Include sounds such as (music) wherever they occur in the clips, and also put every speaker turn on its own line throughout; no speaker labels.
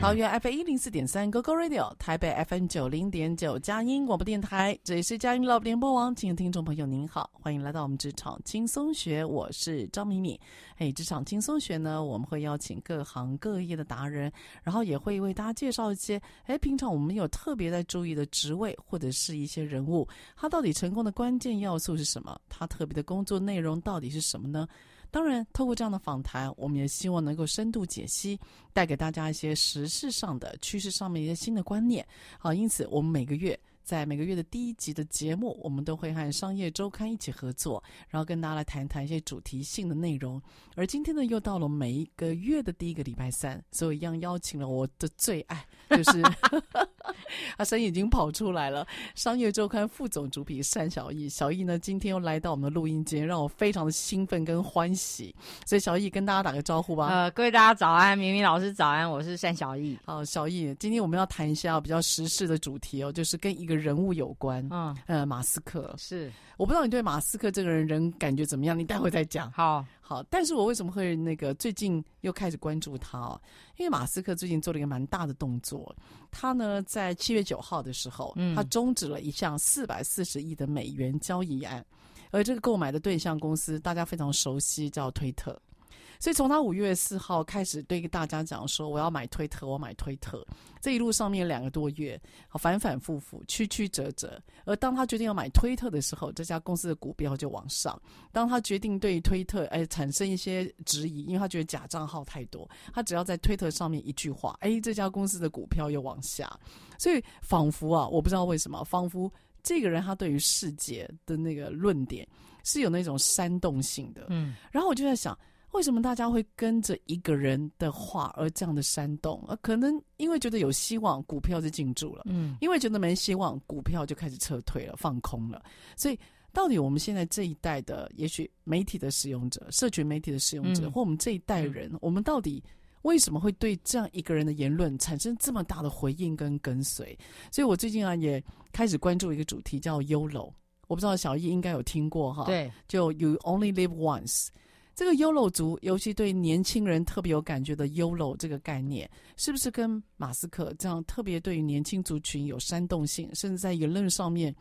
桃园 FM 一零四点三 GoGo Radio，台北 FM 九零点九佳音广播电台，这里是佳音 Love 联播网，亲爱的听众朋友您好，欢迎来到我们职场轻松学，我是张敏敏。哎，职场轻松学呢，我们会邀请各行各业的达人，然后也会为大家介绍一些，哎，平常我们有特别在注意的职位或者是一些人物，他到底成功的关键要素是什么？他特别的工作内容到底是什么呢？当然，透过这样的访谈，我们也希望能够深度解析，带给大家一些时事上的趋势上面一些新的观念。好，因此我们每个月。在每个月的第一集的节目，我们都会和商业周刊一起合作，然后跟大家来谈谈一些主题性的内容。而今天呢，又到了每一个月的第一个礼拜三，所以一样邀请了我的最爱，就是他声音已经跑出来了，商业周刊副总主笔单小艺。小艺呢，今天又来到我们的录音间，让我非常的兴奋跟欢喜。所以小艺跟大家打个招呼吧。
呃，各位大家早安，明明老师早安，我是单小艺。
好，小艺，今天我们要谈一下比较时事的主题哦，就是跟一个。人物有关，嗯，呃，马斯克
是，
我不知道你对马斯克这个人人感觉怎么样，你待会再讲。
好，
好，但是我为什么会那个最近又开始关注他哦？因为马斯克最近做了一个蛮大的动作，他呢在七月九号的时候，嗯，他终止了一项四百四十亿的美元交易案，而这个购买的对象公司大家非常熟悉，叫推特。所以从他五月四号开始对大家讲说，我要买推特，我买推特，这一路上面两个多月，反反复复，曲曲折折。而当他决定要买推特的时候，这家公司的股票就往上；当他决定对推特哎产生一些质疑，因为他觉得假账号太多，他只要在推特上面一句话，哎，这家公司的股票又往下。所以仿佛啊，我不知道为什么，仿佛这个人他对于世界的那个论点是有那种煽动性的。嗯，然后我就在想。为什么大家会跟着一个人的话而这样的煽动？呃，可能因为觉得有希望，股票就进驻了；嗯，因为觉得没希望，股票就开始撤退了，放空了。所以，到底我们现在这一代的，也许媒体的使用者、社群媒体的使用者，嗯、或我们这一代人，嗯、我们到底为什么会对这样一个人的言论产生这么大的回应跟跟随？所以我最近啊，也开始关注一个主题，叫 YOLO。我不知道小易应该有听过哈？
对，
就 You Only Live Once。这个 YOLO 族，尤其对年轻人特别有感觉的 YOLO 这个概念，是不是跟马斯克这样特别对于年轻族群有煽动性，甚至在言论上面，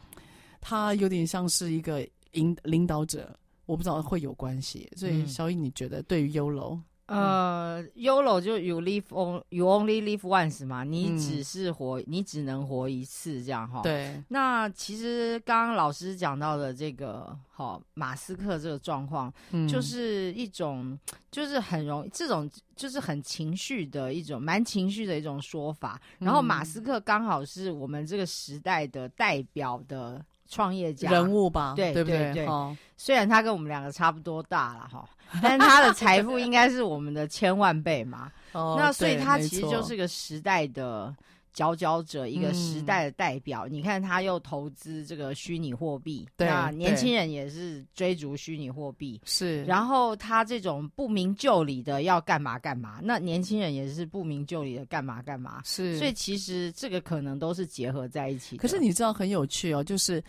他有点像是一个引领导者？我不知道会有关系。所以，小颖，你觉得对于 YOLO？
呃，YOLO 就 You live on, you only live once 嘛，你只是活，嗯、你只能活一次，这样哈。
对。
那其实刚刚老师讲到的这个，哈，马斯克这个状况，嗯、就是一种，就是很容易，这种就是很情绪的一种，蛮情绪的一种说法。然后马斯克刚好是我们这个时代的代表的。创业家
人物吧，
对
对不对？
对对
哦、
虽然他跟我们两个差不多大了哈，(laughs) 但是他的财富应该是我们的千万倍嘛。哦、那所以他其实就是个时代的佼佼者，一个时代的代表。嗯、你看，他又投资这个虚拟货币，
对，
那年轻人也是追逐虚拟货币，
是。
然后他这种不明就里的要干嘛干嘛，那年轻人也是不明就里的干嘛干嘛，
是。
所以其实这个可能都是结合在一起。
可是你知道很有趣哦，就是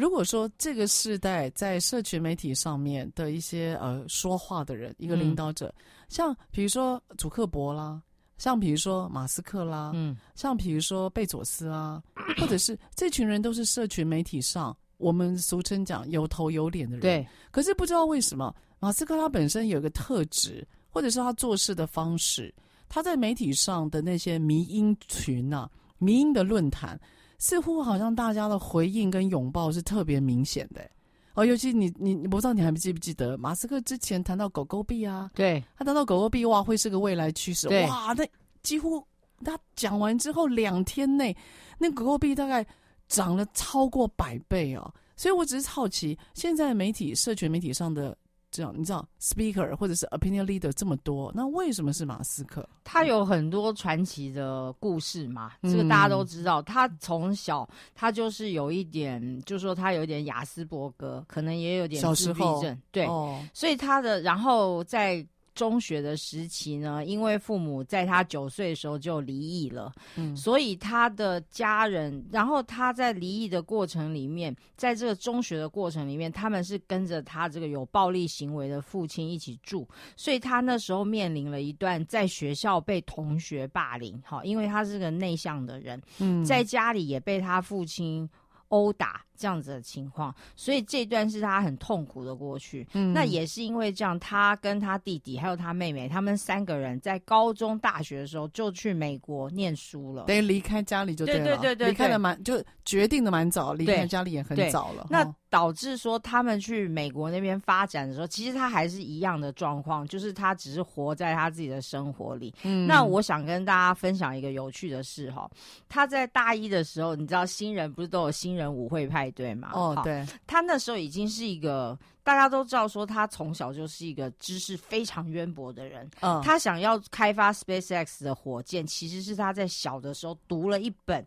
如果说这个时代在社群媒体上面的一些呃说话的人，一个领导者，嗯、像比如说祖克伯啦。像比如说马斯克啦，嗯，像比如说贝佐斯啊，(coughs) 或者是这群人都是社群媒体上我们俗称讲有头有脸的人，
对。
可是不知道为什么，马斯克他本身有一个特质，或者是他做事的方式，他在媒体上的那些迷因群啊、迷因的论坛，似乎好像大家的回应跟拥抱是特别明显的。哦，尤其你你你不知道你还记不记得马斯克之前谈到狗狗币啊？
对，
他谈到狗狗币哇，会是个未来趋
势。
哇，那几乎他讲完之后两天内，那狗狗币大概涨了超过百倍哦。所以我只是好奇，现在媒体、社群媒体上的。这样你知道，speaker 或者是 opinion leader 这么多，那为什么是马斯克？
他有很多传奇的故事嘛，嗯、这个大家都知道。他从小他就是有一点，就是说他有一点雅斯伯格，可能也有点自闭症，对，哦、所以他的然后在。中学的时期呢，因为父母在他九岁的时候就离异了，嗯，所以他的家人，然后他在离异的过程里面，在这个中学的过程里面，他们是跟着他这个有暴力行为的父亲一起住，所以他那时候面临了一段在学校被同学霸凌，哈，因为他是个内向的人，嗯，在家里也被他父亲殴打。这样子的情况，所以这段是他很痛苦的过去。嗯，那也是因为这样，他跟他弟弟还有他妹妹，他们三个人在高中、大学的时候就去美国念书了，
等于离开家里就对了。
对对对对，
离开的蛮就决定的蛮早，离开家里也很早了。
那导致说他们去美国那边发展的时候，其实他还是一样的状况，就是他只是活在他自己的生活里。嗯，那我想跟大家分享一个有趣的事哈，他在大一的时候，你知道新人不是都有新人舞会派？对嘛？
哦，对，
他那时候已经是一个大家都知道，说他从小就是一个知识非常渊博的人。嗯，他想要开发 SpaceX 的火箭，其实是他在小的时候读了一本。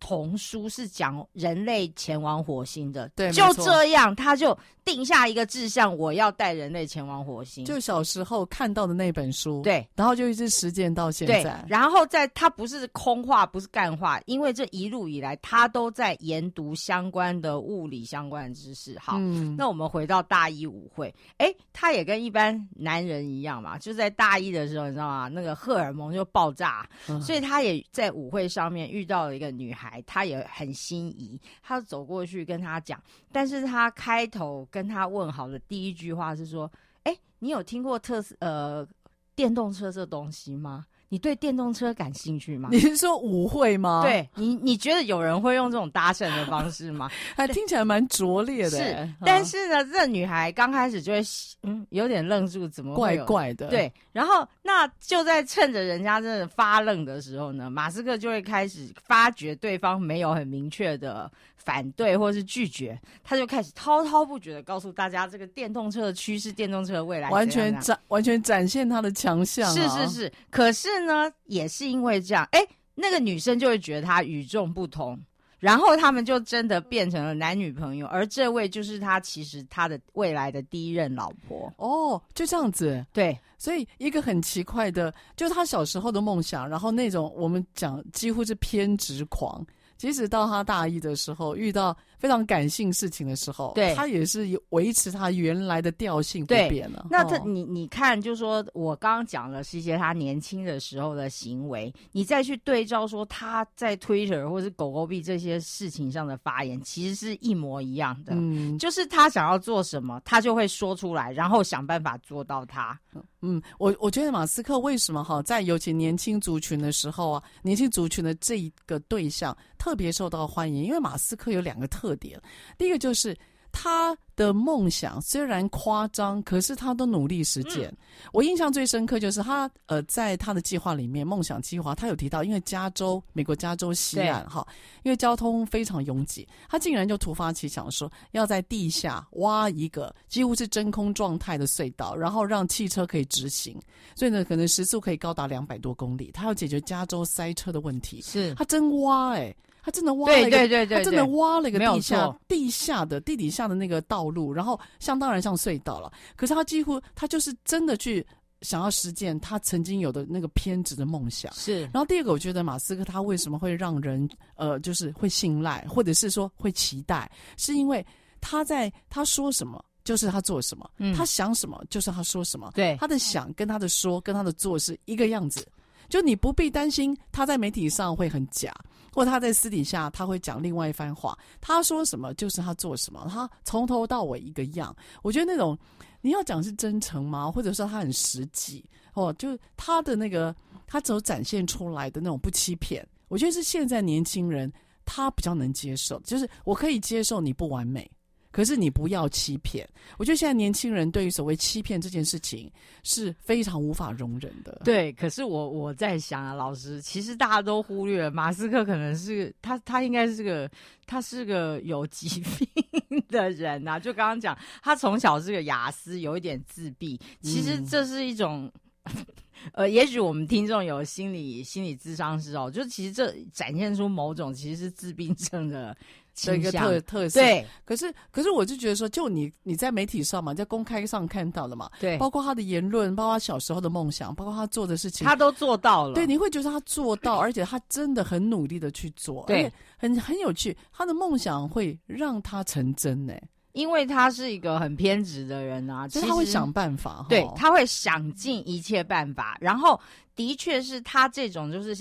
童书是讲人类前往火星的，
对，
就这样，他就定下一个志向，我要带人类前往火星。
就小时候看到的那本书，
对，
然后就一直实践到现在。
对，然后在他不是空话，不是干话，因为这一路以来他都在研读相关的物理相关的知识。好，嗯、那我们回到大一舞会，哎，他也跟一般男人一样嘛，就在大一的时候，你知道吗？那个荷尔蒙就爆炸，嗯、所以他也在舞会上面遇到了一个女孩。他也很心仪，他走过去跟他讲，但是他开头跟他问好的第一句话是说：“哎，你有听过特斯呃电动车这东西吗？”你对电动车感兴趣吗？
你是说舞会吗？
对你，你觉得有人会用这种搭讪的方式吗？(laughs)
还听起来蛮拙劣的。
是，嗯、但是呢，这女孩刚开始就会嗯有点愣住，怎么
怪怪的？
对，然后那就在趁着人家真的发愣的时候呢，马斯克就会开始发觉对方没有很明确的。反对或是拒绝，他就开始滔滔不绝的告诉大家这个电动车的趋势，电动车的未来，
完全展完全展现他的强项啊。
是是是，可是呢，也是因为这样，哎，那个女生就会觉得他与众不同，然后他们就真的变成了男女朋友，而这位就是他其实他的未来的第一任老婆。
哦，就这样子，
对，
所以一个很奇怪的，就是他小时候的梦想，然后那种我们讲几乎是偏执狂。即使到他大一的时候，遇到非常感性事情的时候，
对，
他也是维持他原来的调性不变了。
那他，哦、你你看，就是说我刚刚讲的是一些他年轻的时候的行为，你再去对照说他在 Twitter 或是狗狗币这些事情上的发言，其实是一模一样的。嗯，就是他想要做什么，他就会说出来，然后想办法做到他。
嗯，我我觉得马斯克为什么哈，在尤其年轻族群的时候啊，年轻族群的这一个对象特别受到欢迎，因为马斯克有两个特特点，第一个就是他的梦想虽然夸张，可是他都努力实践。我印象最深刻就是他呃，在他的计划里面，梦想计划他有提到，因为加州美国加州西岸哈，因为交通非常拥挤，他竟然就突发奇想说要在地下挖一个几乎是真空状态的隧道，然后让汽车可以直行，所以呢，可能时速可以高达两百多公里。他要解决加州塞车的问题，是他真挖哎、他真的挖了一个，
对对对对，
他真的挖了一个地下地下的地底下的那个道路，然后像当然像隧道了。可是他几乎他就是真的去想要实践他曾经有的那个偏执的梦想。
是。
然后第二个，我觉得马斯克他为什么会让人呃就是会信赖，或者是说会期待，是因为他在他说什么就是他做什么，嗯，他想什么就是他说什么。
对，
他的想跟他的说跟他的做是一个样子，就你不必担心他在媒体上会很假。或他在私底下他会讲另外一番话，他说什么就是他做什么，他从头到尾一个样。我觉得那种你要讲是真诚吗？或者说他很实际哦，就他的那个他所展现出来的那种不欺骗，我觉得是现在年轻人他比较能接受，就是我可以接受你不完美。可是你不要欺骗，我觉得现在年轻人对于所谓欺骗这件事情是非常无法容忍的。
对，可是我我在想啊，老师，其实大家都忽略了，马斯克可能是他他应该是个他是个有疾病的人呐、啊。就刚刚讲，他从小是个雅思，有一点自闭。其实这是一种，(laughs) 嗯、呃，也许我们听众有心理心理智商师哦，就其实这展现出某种其实是自闭症的。
的一个特特色，
对。
可是，可是，我就觉得说，就你你在媒体上嘛，在公开上看到了嘛，
对。
包括他的言论，包括他小时候的梦想，包括他做的事情，
他都做到了。
对，你会觉得他做到，而且他真的很努力的去做，
对，
很很有趣。他的梦想会让他成真呢，
因为他是一个很偏执的人啊，其实
他会想办法，
对，他会想尽一切办法。然后，的确是他这种就是。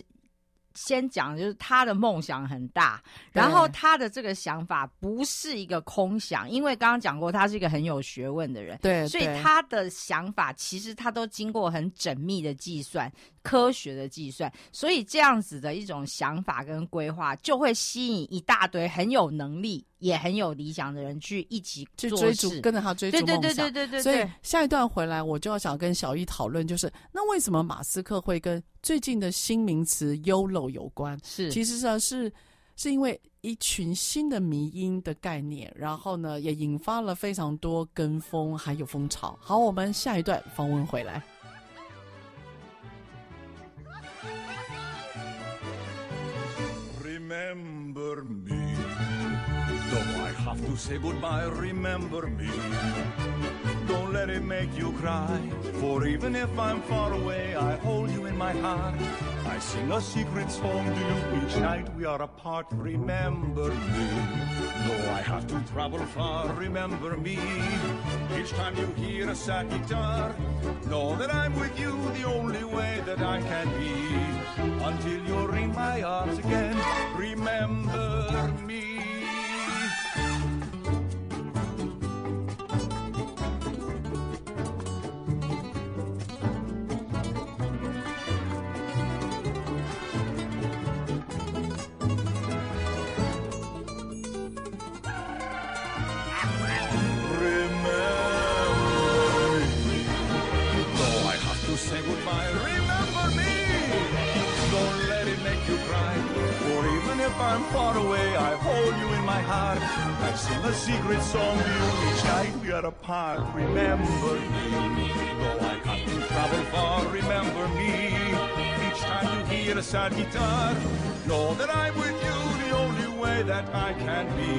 先讲，就是他的梦想很大，然后他的这个想法不是一个空想，因为刚刚讲过，他是一个很有学问的人，
对，
所以他的想法其实他都经过很缜密的计算。科学的计算，所以这样子的一种想法跟规划，就会吸引一大堆很有能力也很有理想的人去一起
去追逐，跟着他追逐梦想。
对对对对对对。
所以下一段回来，我就要想跟小易讨论，就是那为什么马斯克会跟最近的新名词 “YOLO” 有关？
是，
其实呢是是因为一群新的迷因的概念，然后呢也引发了非常多跟风还有风潮。好，我们下一段访问回来。
Remember me, though I have to say goodbye. Remember me, don't let it make you cry. For even if I'm far away, I hold you in my heart. I sing a secret song to you each night we are apart. Remember me, though I have to travel far. Remember me, each time you hear a sad guitar, know that I'm with you the only way that I can be. Until you're in my arms again, remember I'm far away, I hold you in my heart. I sing a secret song to you each night we are apart. Remember me, though I have to travel far. Remember me each time you hear a sad guitar. Know that I'm with you the only way that I can be.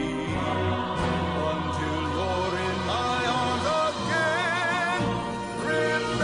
Until you're in my arms again. Remember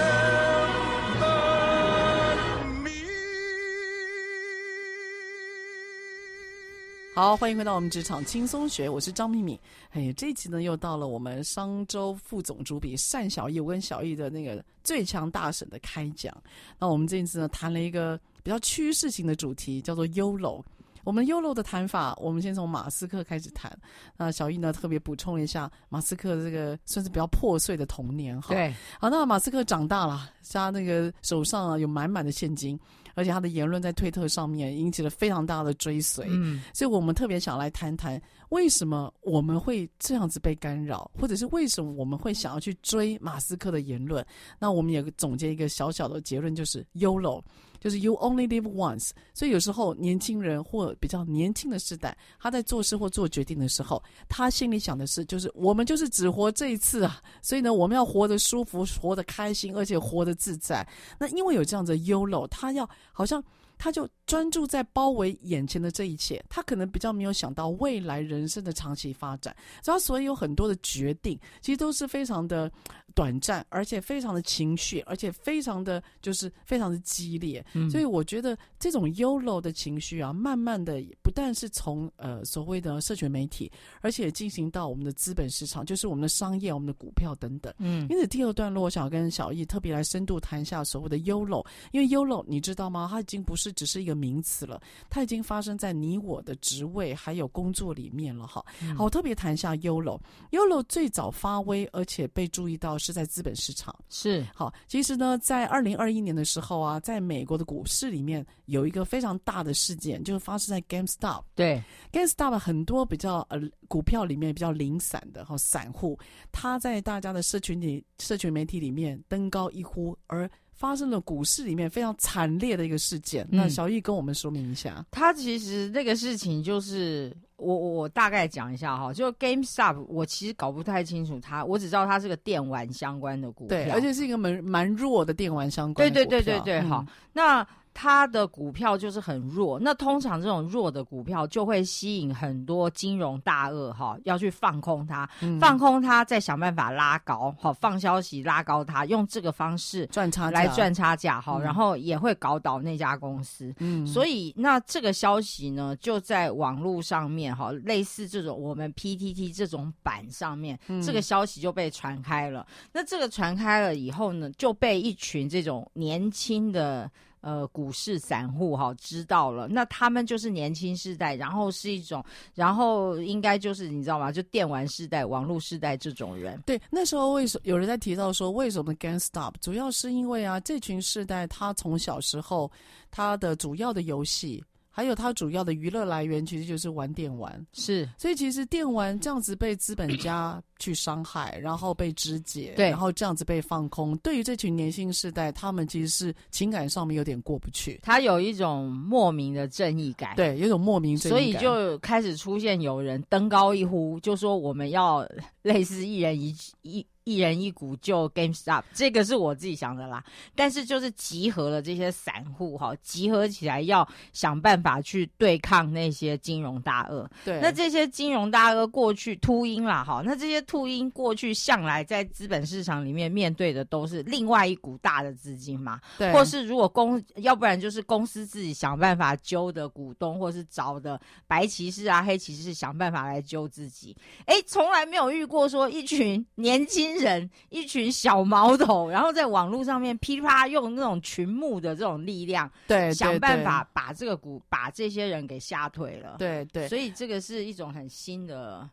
好，欢迎回到我们职场轻松学，我是张敏敏。哎，这一期呢，又到了我们商周副总主笔单小艺，我跟小易的那个最强大神的开讲。那我们这一次呢，谈了一个比较趋势性的主题，叫做 YOLO。我们 YOLO 的谈法，我们先从马斯克开始谈。那小易呢特别补充了一下马斯克这个算是比较破碎的童年哈。
对，
好，那马斯克长大了，他那个手上啊有满满的现金。而且他的言论在推特上面引起了非常大的追随，嗯，所以我们特别想来谈谈为什么我们会这样子被干扰，或者是为什么我们会想要去追马斯克的言论。那我们也总结一个小小的结论，就是 YOLO。就是 you only live once，所以有时候年轻人或比较年轻的世代，他在做事或做决定的时候，他心里想的是，就是我们就是只活这一次啊，所以呢，我们要活得舒服，活得开心，而且活得自在。那因为有这样的 YOLO，他要好像。他就专注在包围眼前的这一切，他可能比较没有想到未来人生的长期发展。所以他所以有很多的决定，其实都是非常的短暂，而且非常的情绪，而且非常的就是非常的激烈。嗯、所以我觉得这种 YOLO 的情绪啊，慢慢的不但是从呃所谓的社群媒体，而且进行到我们的资本市场，就是我们的商业、我们的股票等等。嗯，因此第二段落，我想跟小易特别来深度谈一下所谓的 YOLO，因为 YOLO 你知道吗？它已经不是。只是一个名词了，它已经发生在你我的职位还有工作里面了哈。好，我特别谈一下 YOLO。YOLO 最早发威而且被注意到是在资本市场。
是
好，其实呢，在二零二一年的时候啊，在美国的股市里面有一个非常大的事件，就是发生在 GameStop。
对
，GameStop 很多比较呃股票里面比较零散的哈散户，他在大家的社群里、社群媒体里面登高一呼而。发生了股市里面非常惨烈的一个事件，嗯、那小易跟我们说明一下。
他其实那个事情就是我我我大概讲一下哈，就 GameStop，我其实搞不太清楚它，我只知道它是个电玩相关的股票，
对，而且是一个蛮蛮弱的电玩相关的股票。
对对对对对，好，嗯、那。它的股票就是很弱，那通常这种弱的股票就会吸引很多金融大鳄哈，要去放空它，嗯、放空它，再想办法拉高，好放消息拉高它，用这个方式赚差来赚差价哈，然后也会搞倒那家公司。嗯，所以那这个消息呢，就在网络上面哈，类似这种我们 PTT 这种版上面，嗯、这个消息就被传开了。那这个传开了以后呢，就被一群这种年轻的。呃，股市散户哈知道了，那他们就是年轻世代，然后是一种，然后应该就是你知道吗？就电玩世代、网络世代这种人。
对，那时候为什么有人在提到说，为什么 GameStop？主要是因为啊，这群世代他从小时候他的主要的游戏。还有它主要的娱乐来源其实就是玩电玩，
是，
所以其实电玩这样子被资本家去伤害，然后被肢解，
对，
然后这样子被放空，对于这群年轻世代，他们其实是情感上面有点过不去，
他有一种莫名的正义感，
对，有一种莫名正义感，
所以就开始出现有人登高一呼，就说我们要类似一人一一。一人一股就 GameStop，这个是我自己想的啦。但是就是集合了这些散户哈，集合起来要想办法去对抗那些金融大鳄。
对，
那这些金融大鳄过去秃鹰啦哈，那这些秃鹰过去向来在资本市场里面面对的都是另外一股大的资金嘛。
对，
或是如果公，要不然就是公司自己想办法揪的股东，或是找的白骑士啊、黑骑士想办法来揪自己。哎，从来没有遇过说一群年轻。人一群小毛头，然后在网络上面噼啪用那种群募的这种力量，
对，
想办法把这个股把这些人给吓退了。
对对，
所以这个是一种很新的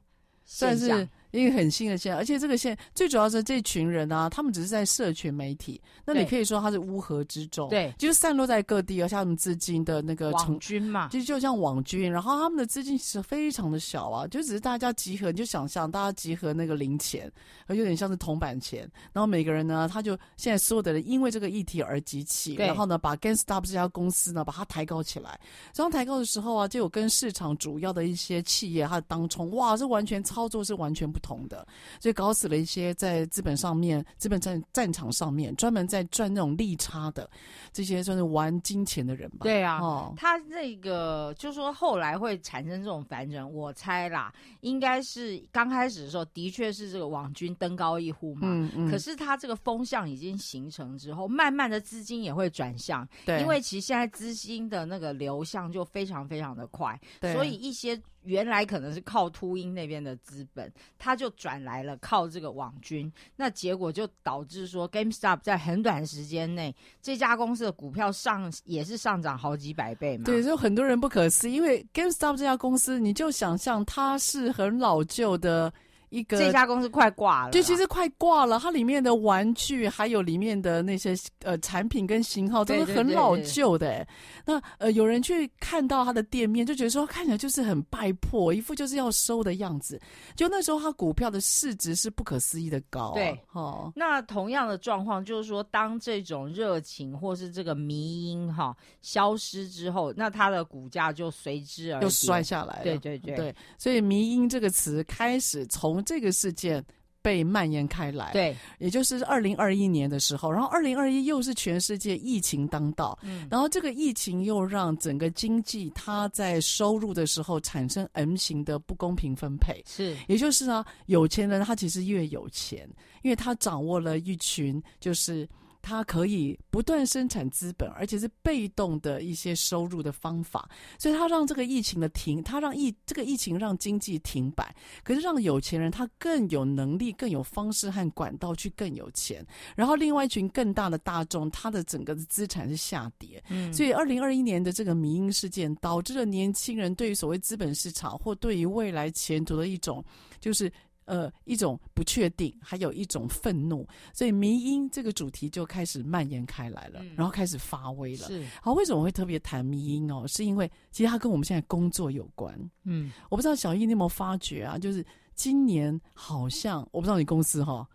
现象，算是。一个很新的线，而且这个线最主要是这群人啊，他们只是在社群媒体，那你可以说他是乌合之众，
对，
就是散落在各地，而且他们资金的那个
网军嘛，
就就像网军，然后他们的资金其实非常的小啊，就只是大家集合，你就想象大家集合那个零钱，而有点像是铜板钱，然后每个人呢，他就现在所有的人因为这个议题而集气，然后呢，把 GameStop 这家公司呢，把它抬高起来，然后抬高的时候啊，就有跟市场主要的一些企业它的当冲，哇，这完全操作是完全不同的。所以搞死了一些在资本上面、资本战战场上面专门在赚那种利差的这些算是玩金钱的人吧。
对啊，哦，他那个就是说后来会产生这种反转，我猜啦，应该是刚开始的时候的确是这个网军登高一呼嘛。嗯嗯。可是他这个风向已经形成之后，慢慢的资金也会转向。对。因为其实现在资金的那个流向就非常非常的快，对。所以一些原来可能是靠秃鹰那边的资本，他就转来了靠这个网军，那结果就导致说 GameStop 在很短时间内，这家公司的股票上也是上涨好几百倍嘛。
对，就很多人不可思议，因为 GameStop 这家公司，你就想象它是很老旧的。一个
这家公司快挂了，
就，其实快挂了。它里面的玩具，还有里面的那些呃产品跟型号，都是很老旧的。那呃，有人去看到它的店面，就觉得说看起来就是很败破，一副就是要收的样子。就那时候，它股票的市值是不可思议的高啊。
对，
哦，
那同样的状况就是说，当这种热情或是这个迷因哈消失之后，那它的股价就随之而
又摔下来了。
对对对
对，所以迷因这个词开始从。这个事件被蔓延开来，
对，
也就是二零二一年的时候，然后二零二一又是全世界疫情当道，嗯，然后这个疫情又让整个经济它在收入的时候产生 M 型的不公平分配，
是，
也就是呢，有钱人他其实越有钱，因为他掌握了一群就是。它可以不断生产资本，而且是被动的一些收入的方法，所以它让这个疫情的停，它让疫这个疫情让经济停摆，可是让有钱人他更有能力、更有方式和管道去更有钱，然后另外一群更大的大众，他的整个的资产是下跌，嗯，所以二零二一年的这个迷因事件导致了年轻人对于所谓资本市场或对于未来前途的一种就是。呃，一种不确定，还有一种愤怒，所以迷音这个主题就开始蔓延开来了，嗯、然后开始发威了。
是，
好，为什么会特别谈迷音哦？是因为其实它跟我们现在工作有关。嗯，我不知道小易你有没有发觉啊？就是今年好像，我不知道你公司哈、哦，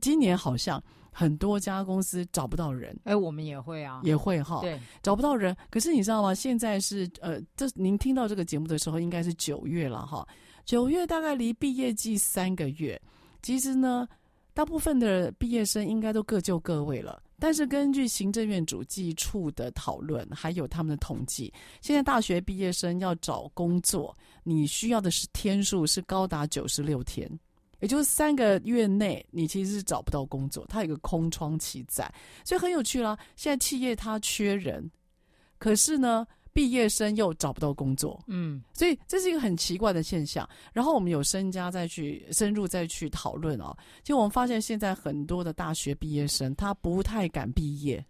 今年好像很多家公司找不到人。
哎，我们也会啊，
也会哈、哦。
对，
找不到人。可是你知道吗？现在是呃，这您听到这个节目的时候，应该是九月了哈。九月大概离毕业季三个月，其实呢，大部分的毕业生应该都各就各位了。但是根据行政院主计处的讨论，还有他们的统计，现在大学毕业生要找工作，你需要的是天数是高达九十六天，也就是三个月内你其实是找不到工作，它有个空窗期在，所以很有趣啦。现在企业它缺人，可是呢，毕业生又找不到工作，嗯，所以这是一个很奇怪的现象。然后我们有深加再去深入再去讨论哦，就我们发现现在很多的大学毕业生他不太敢毕业，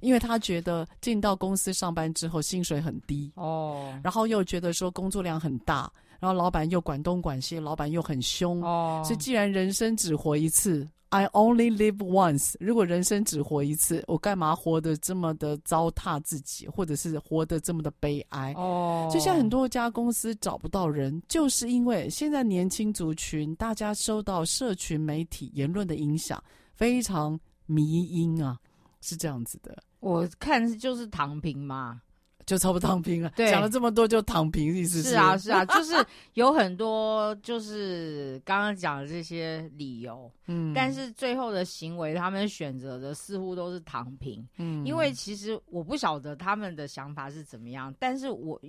因为他觉得进到公司上班之后薪水很低。哦，然后又觉得说工作量很大，然后老板又管东管西，老板又很凶。哦，所以既然人生只活一次。I only live once。如果人生只活一次，我干嘛活得这么的糟蹋自己，或者是活得这么的悲哀？哦，就像很多家公司找不到人，就是因为现在年轻族群大家受到社群媒体言论的影响，非常迷因啊，是这样子的。
我看就是躺平嘛。
就差不多躺平了，对，讲了这么多就躺平，意思是？
是啊，是啊，就是有很多就是刚刚讲的这些理由，(laughs) 嗯，但是最后的行为，他们选择的似乎都是躺平，嗯，因为其实我不晓得他们的想法是怎么样，但是我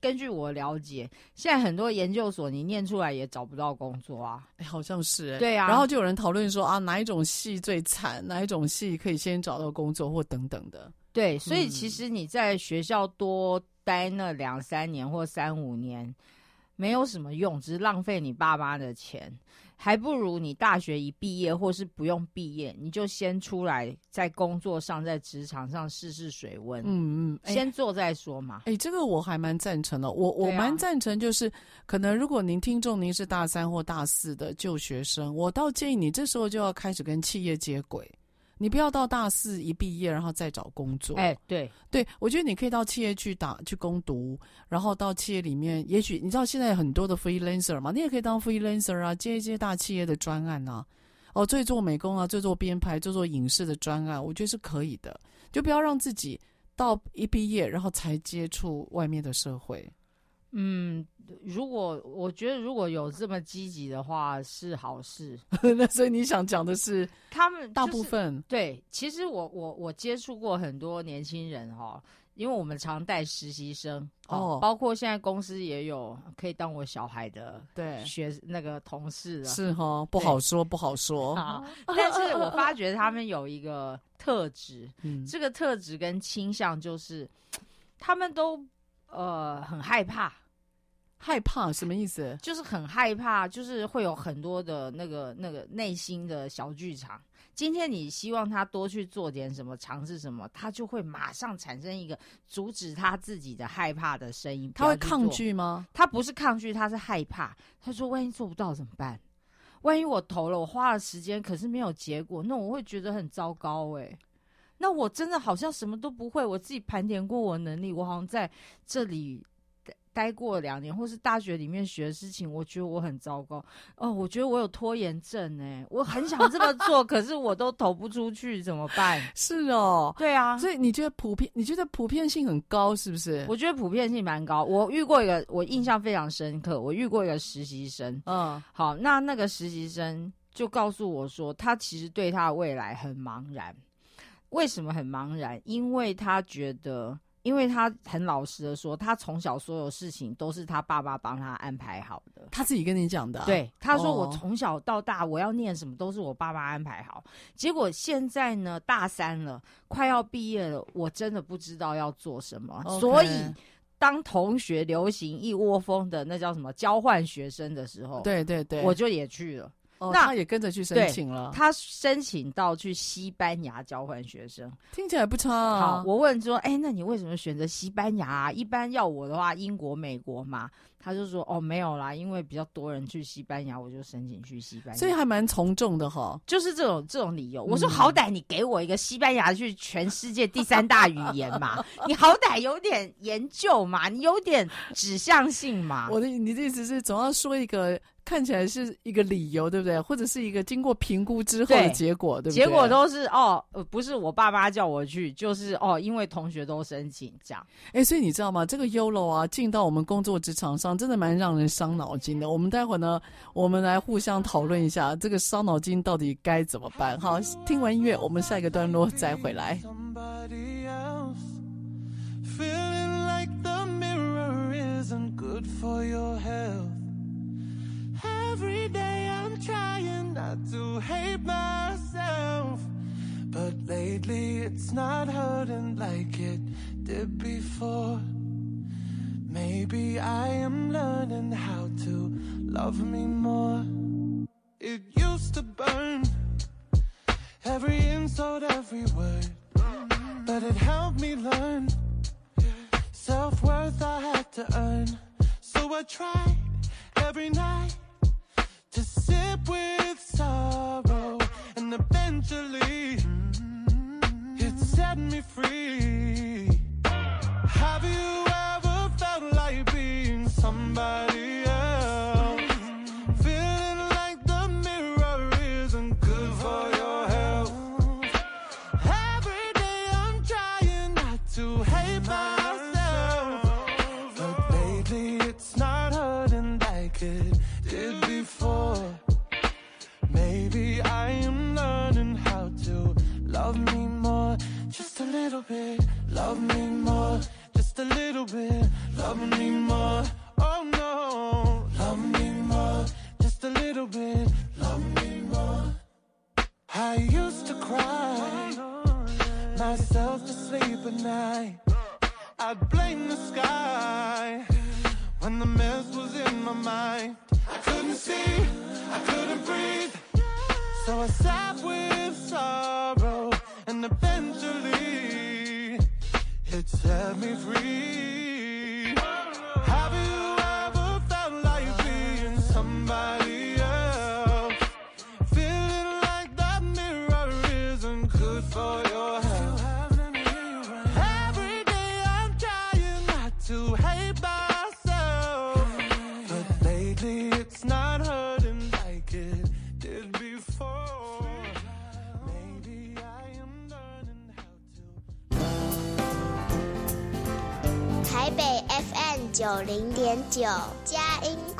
根据我了解，现在很多研究所你念出来也找不到工作啊，
哎，好像是，哎，
对啊，
然后就有人讨论说啊，哪一种系最惨，哪一种系可以先找到工作或等等的。
对，所以其实你在学校多待那两三年或三五年，没有什么用，只是浪费你爸妈的钱，还不如你大学一毕业或是不用毕业，你就先出来在工作上，在职场上试试水温。嗯嗯，先做再说嘛。
哎，这个我还蛮赞成的。我我蛮赞成，就是可能如果您听众您是大三或大四的旧学生，我倒建议你这时候就要开始跟企业接轨。你不要到大四一毕业，然后再找工作。
哎，对
对，我觉得你可以到企业去打去攻读，然后到企业里面，也许你知道现在很多的 freelancer 嘛，你也可以当 freelancer 啊，接一接大企业的专案啊，哦，做做美工啊，做做编排，做做影视的专案，我觉得是可以的。就不要让自己到一毕业，然后才接触外面的社会。
嗯。如果我觉得如果有这么积极的话是好事，(laughs)
那所以你想讲的是 (laughs)
他们
大部分、
对，其实我我我接触过很多年轻人哈，因为我们常带实习生哦，包括现在公司也有可以当我小孩的对学那个同事
是哈，不好说不好说啊，
但是我发觉他们有一个特质，(laughs) 嗯，这个特质跟倾向就是他们都呃很害怕。
害怕什么意思？
就是很害怕，就是会有很多的那个那个内心的小剧场。今天你希望他多去做点什么，尝试什么，他就会马上产生一个阻止他自己的害怕的声音。
他会抗拒吗？
他不是抗拒，他是害怕。他说：“万一做不到怎么办？万一我投了，我花了时间，可是没有结果，那我会觉得很糟糕。哎，那我真的好像什么都不会。我自己盘点过我的能力，我好像在这里。”待过两年，或是大学里面学的事情，我觉得我很糟糕哦。我觉得我有拖延症哎，我很想这么做，(laughs) 可是我都投不出去，怎么办？
是哦，
对啊。
所以你觉得普遍？你觉得普遍性很高，是不是？
我觉得普遍性蛮高。我遇过一个，我印象非常深刻。我遇过一个实习生，嗯，好，那那个实习生就告诉我说，他其实对他的未来很茫然。为什么很茫然？因为他觉得。因为他很老实的说，他从小所有事情都是他爸爸帮他安排好的。
他自己跟你讲的啊？
对，他说我从小到大我要念什么都是我爸爸安排好。结果现在呢，大三了，快要毕业了，我真的不知道要做什么。Okay. 所以，当同学流行一窝蜂的那叫什么交换学生的时候，
对对对，
我就也去了。
哦、那他也跟着去申请了。
他申请到去西班牙交换学生，
听起来不差啊。
好，我问说，哎、欸，那你为什么选择西班牙啊？一般要我的话，英国、美国嘛。他就说，哦，没有啦，因为比较多人去西班牙，我就申请去西班牙。
所以还蛮从众的哈，
就是这种这种理由。我说，好歹你给我一个西班牙去全世界第三大语言嘛，(laughs) 你好歹有点研究嘛，你有点指向性嘛。
我的你的意思是，总要说一个。看起来是一个理由，对不对？或者是一个经过评估之后的结果，对，对不对？
结果都是哦，不是我爸妈叫我去，就是哦，因为同学都申请这样。
哎，所以你知道吗？这个 YOLO 啊，进到我们工作职场上，真的蛮让人伤脑筋的。我们待会儿呢，我们来互相讨论一下，这个伤脑筋到底该怎么办？好，听完音乐，我们下一个段落再回来。
Every day I'm trying not to hate myself. But lately it's not hurting like it did before. Maybe I am learning how to love me more. It used to burn every insult, every word. But it helped me learn self worth I had to earn. So I tried every night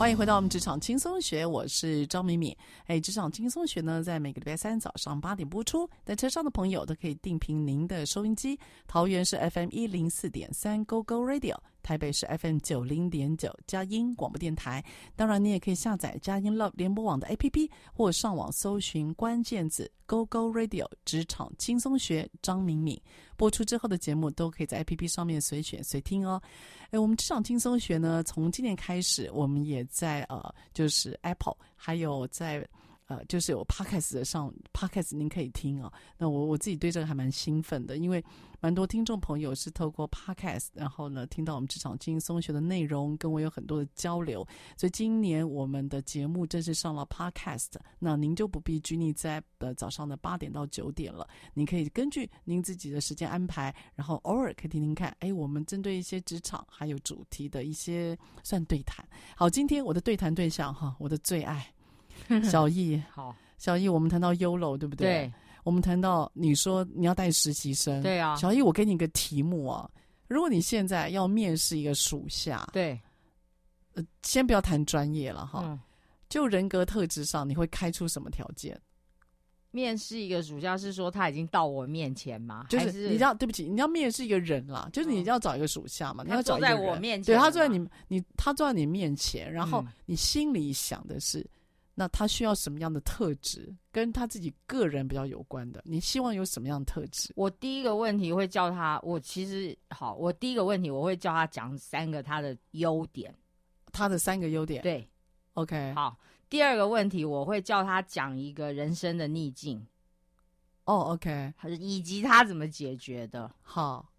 欢迎回到我们职场轻松学，我是张敏敏。哎，职场轻松学呢，在每个礼拜三早上八点播出。在车上的朋友都可以定频您的收音机，桃园是 FM 一零四点三 Go Go Radio，台北是 FM 九零点九佳音广播电台。当然，你也可以下载佳音 Love 联播网的 APP，或上网搜寻关键字 Go Go Radio 职场轻松学张敏敏。播出之后的节目都可以在 APP 上面随选随听哦。哎，我们职场轻松学呢，从今年开始，我们也在呃，就是 Apple，还有在。呃，就是有 Podcast 的上 Podcast，您可以听啊。那我我自己对这个还蛮兴奋的，因为蛮多听众朋友是透过 Podcast，然后呢听到我们职场轻松学的内容，跟我有很多的交流。所以今年我们的节目正式上了 Podcast，那您就不必拘泥在呃早上的八点到九点了，您可以根据您自己的时间安排，然后偶尔可以听听看。哎，我们针对一些职场还有主题的一些算对谈。好，今天我的对谈对象哈，我的最爱。(laughs) 小易，
好，
小易，我们谈到 YOLO，对不对？
对，
我们谈到你说你要带实习生，
对啊。
小易，我给你一个题目啊，如果你现在要面试一个属下，
对，
呃，先不要谈专业了哈，
嗯，
就人格特质上，你会开出什么条件？
面试一个属下是说他已经到我面前吗？
就是你要对不起，你要面试一个人啦，就是你要找一个属下嘛，
嗯，
你要找
在我面前，
对，他坐在你你他坐在你面前，然后你心里想的是。嗯那他需要什么样的特质，跟他自己个人比较有关的？你希望有什么样的特质？
我第一个问题会叫他，我其实好，我第一个问题我会叫他讲三个他的优点，
他的三个优点。
对
，OK，
好。第二个问题我会叫他讲一个人生的逆境，
哦，OK，
以及他怎么解决的。
好，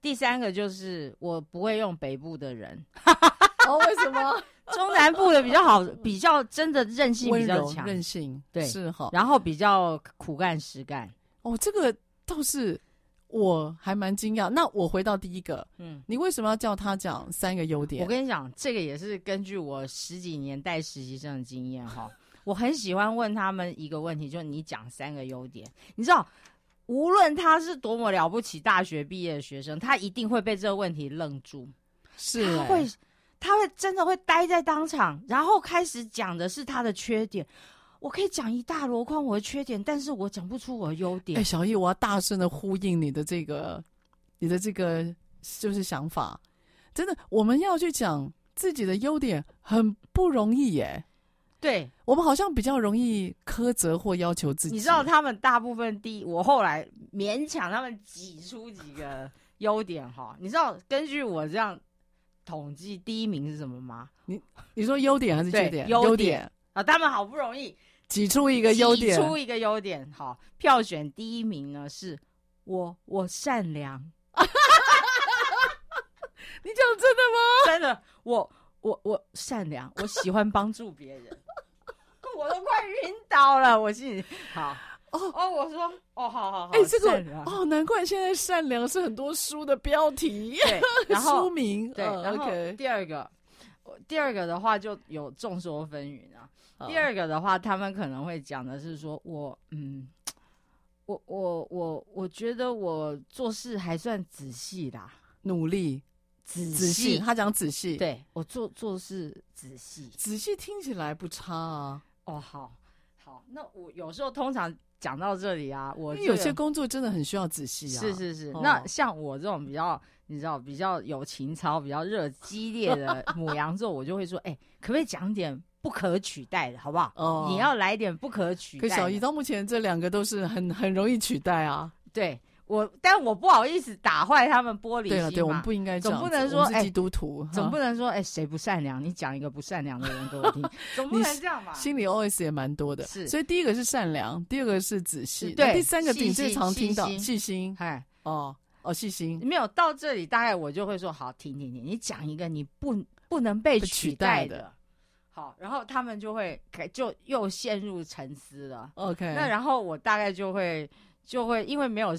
第三个就是我不会用北部的人，(laughs)
哦，为什么？
中南部的比较好，(laughs) 比较真的韧性比较强，
韧性
对
是哈，
然后比较苦干实干。
哦，这个倒是我还蛮惊讶。那我回到第一个，嗯，你为什么要叫他讲三个优点？
我跟你讲，这个也是根据我十几年带实习生的经验哈。(laughs) 我很喜欢问他们一个问题，就是你讲三个优点。你知道，无论他是多么了不起大学毕业的学生，他一定会被这个问题愣住，
是、
会。他会真的会待在当场，然后开始讲的是他的缺点。我可以讲一大箩筐我的缺点，但是我讲不出我的优点。
哎，小易，我要大声的呼应你的这个，你的这个就是想法。真的，我们要去讲自己的优点很不容易耶。
对，
我们好像比较容易苛责或要求自己。
你知道他们大部分第一，我后来勉强他们挤出几个优点哈。你知道，根据我这样。统计第一名是什么吗？
你你说优点还是缺点？
优点啊，他们好不容易
挤出一个优点，
挤出一个优点。好，票选第一名呢是我，我善良。(laughs)
你讲真的吗？
真的，我我我善良，我喜欢帮助别人，(laughs) 我都快晕倒了。我心里好。哦哦，我说哦，好好好，哎、
欸，这个哦，难怪现在善良是很多书的标题，
对，然后 (laughs)
书名
对，然后第二个，第二个的话就有众说纷纭啊。第二个的话，他们可能会讲的是说，我嗯，我我我我觉得我做事还算仔细啦，
努力
仔
细，他讲仔细，
对我做做事仔细，
仔细听起来不差啊。
哦，好，好，那我有时候通常。讲到这里啊，我、因为、
有些工作真的很需要仔细啊。
是是是，哦、那像我这种比较，你知道比较有情操、比较热激烈的 (laughs) 母羊座，我就会说，哎、欸，可不可以讲点不可取代的，好不好？哦，你要来点不可取代。
可小姨到目前这两个都是很很容易取代啊。
对。我，但我不好意思打坏他们玻璃心。
对了，对，我们不应该
总不能说哎，基
督徒，
总不能说哎，谁不善良？你讲一个不善良的人给我听，(laughs) 总不能这样吧？
心里 OS 也蛮多的，
是。
所以第一个是善良，第二个是仔细，
对，
第三个你最常听到细心，
哎，
哦哦，细心。
没有到这里，大概我就会说好，停停停，你讲一个你不不能被取代的，好，然后他们就会就又陷入沉思了。
OK，
那然后我大概就会就会因为没有。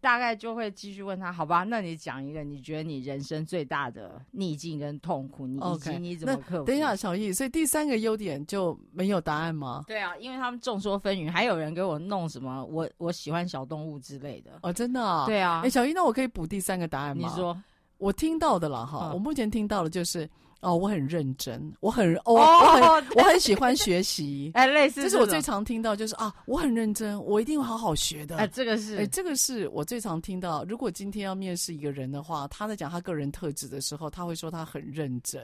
大概就会继续问他，好吧？那你讲一个，你觉得你人生最大的逆境跟痛苦，你以及你怎么克服？
等一下，小易，所以第三个优点就没有答案吗？
对啊，因为他们众说纷纭，还有人给我弄什么，我我喜欢小动物之类的。
哦，真的啊？
对啊。
哎，小易，那我可以补第三个答案吗？
你说，
我听到的了哈。我目前听到的就是，哦，我很认真，我很哦，我很我很喜欢学习，(laughs)
哎，类似，
这是我最常听到，就是啊，我很认真，我一定会好好学的。
哎，这个是，
哎，这个是我最常听到。如果今天要面试一个人的话，他在讲他个人特质的时候，他会说他很认真。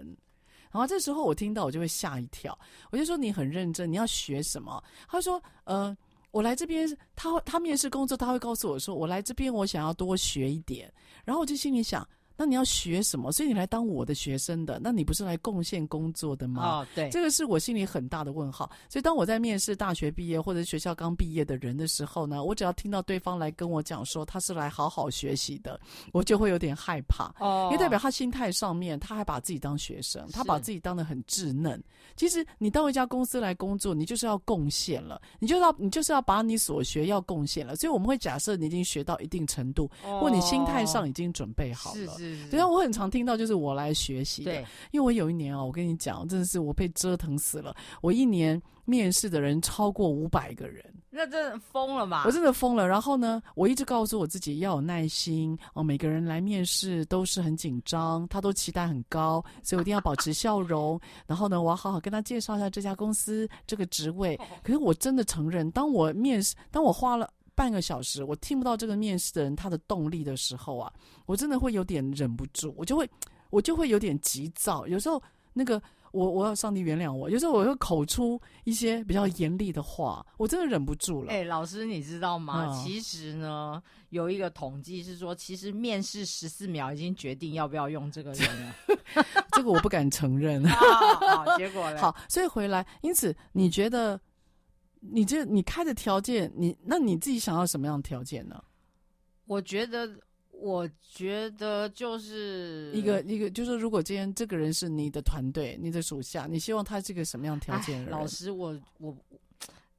然后这时候我听到，我就会吓一跳。我就说你很认真，你要学什么？他说，呃，我来这边，他他面试工作，他会告诉我说，我来这边，我想要多学一点。然后我就心里想。那你要学什么？所以你来当我的学生的，那你不是来贡献工作的吗？
哦，对，
这个是我心里很大的问号。所以当我在面试大学毕业或者学校刚毕业的人的时候呢，我只要听到对方来跟我讲说他是来好好学习的，我就会有点害怕。哦，因为代表他心态上面他还把自己当学生，他把自己当得很稚嫩。其实你到一家公司来工作，你就是要贡献了，你就要你就是要把你所学要贡献了。所以我们会假设你已经学到一定程度，哦，或你心态上已经准备好了。是是。对啊，我很常听到就是我来学习的，因为我有一年哦，我跟你讲，真的是我被折腾死了。我一年面试的人超过五百个人，
那真的疯了吧？
我真的疯了。然后呢，我一直告诉我自己要有耐心哦。每个人来面试都是很紧张，他都期待很高，所以我一定要保持笑容。(laughs) 然后呢，我要好好跟他介绍一下这家公司这个职位。(laughs) 可是我真的承认，当我面试，当我花了。半个小时，我听不到这个面试的人他的动力的时候啊，我真的会有点忍不住，我就会我就会有点急躁。有时候那个我我要上帝原谅我，有时候我会口出一些比较严厉的话，我真的忍不住了。
哎、欸，老师你知道吗？嗯、其实呢，有一个统计是说，其实面试十四秒已经决定要不要用这个人了。(laughs)
这个我不敢承认。
好，(laughs) 好，结果呢？
好，所以回来，因此你觉得？你这你开的条件，你那你自己想要什么样的条件呢？
我觉得，我觉得就是
一个一个，就是如果今天这个人是你的团队、你的属下，你希望他是个什么样条件的人？
老师，我我